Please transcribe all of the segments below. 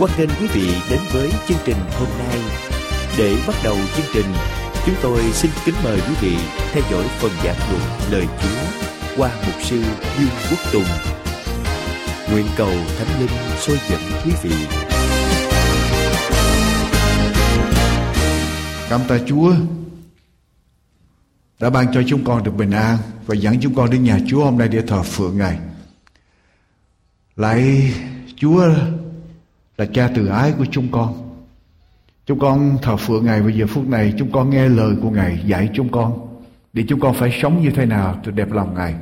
Hoan nghênh quý vị đến với chương trình hôm nay. Để bắt đầu chương trình, chúng tôi xin kính mời quý vị theo dõi phần giảng luận lời Chúa qua mục sư Dương Quốc Tùng. Nguyện cầu Thánh Linh soi dẫn quý vị. Cảm tạ Chúa đã ban cho chúng con được bình an và dẫn chúng con đến nhà Chúa hôm nay để thờ phượng Ngài. Lại Chúa là cha từ ái của chúng con. Chúng con thờ phượng Ngài vào giờ phút này, chúng con nghe lời của Ngài dạy chúng con, để chúng con phải sống như thế nào cho đẹp lòng Ngài.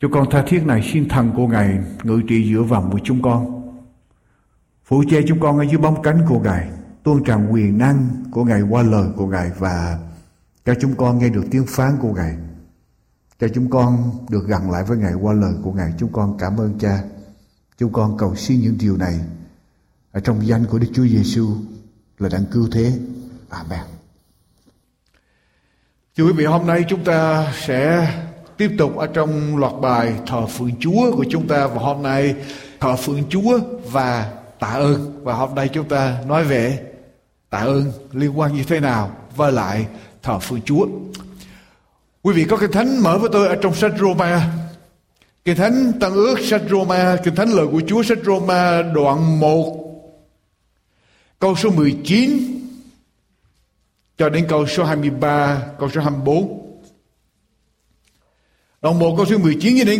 Chúng con tha thiết này, xin thần của Ngài ngự trị giữa vòng của chúng con. Phụ che chúng con ở dưới bóng cánh của Ngài, tuôn tràn quyền năng của Ngài qua lời của Ngài và cho chúng con nghe được tiếng phán của Ngài. Cho chúng con được gần lại với Ngài qua lời của Ngài. Chúng con cảm ơn Cha. Chúng con cầu xin những điều này ở trong danh của Đức Chúa Giêsu là đấng cứu thế. Amen. Thưa quý vị, hôm nay chúng ta sẽ tiếp tục ở trong loạt bài thờ phượng Chúa của chúng ta và hôm nay thờ phượng Chúa và tạ ơn và hôm nay chúng ta nói về tạ ơn liên quan như thế nào với lại thờ phượng Chúa. Quý vị có cái thánh mở với tôi ở trong sách Roma. Kinh thánh Tăng ước sách Roma, Kinh thánh lời của Chúa sách Roma đoạn 1 câu số 19 cho đến câu số 23, câu số 24. Đoạn 1 câu số 19 cho đến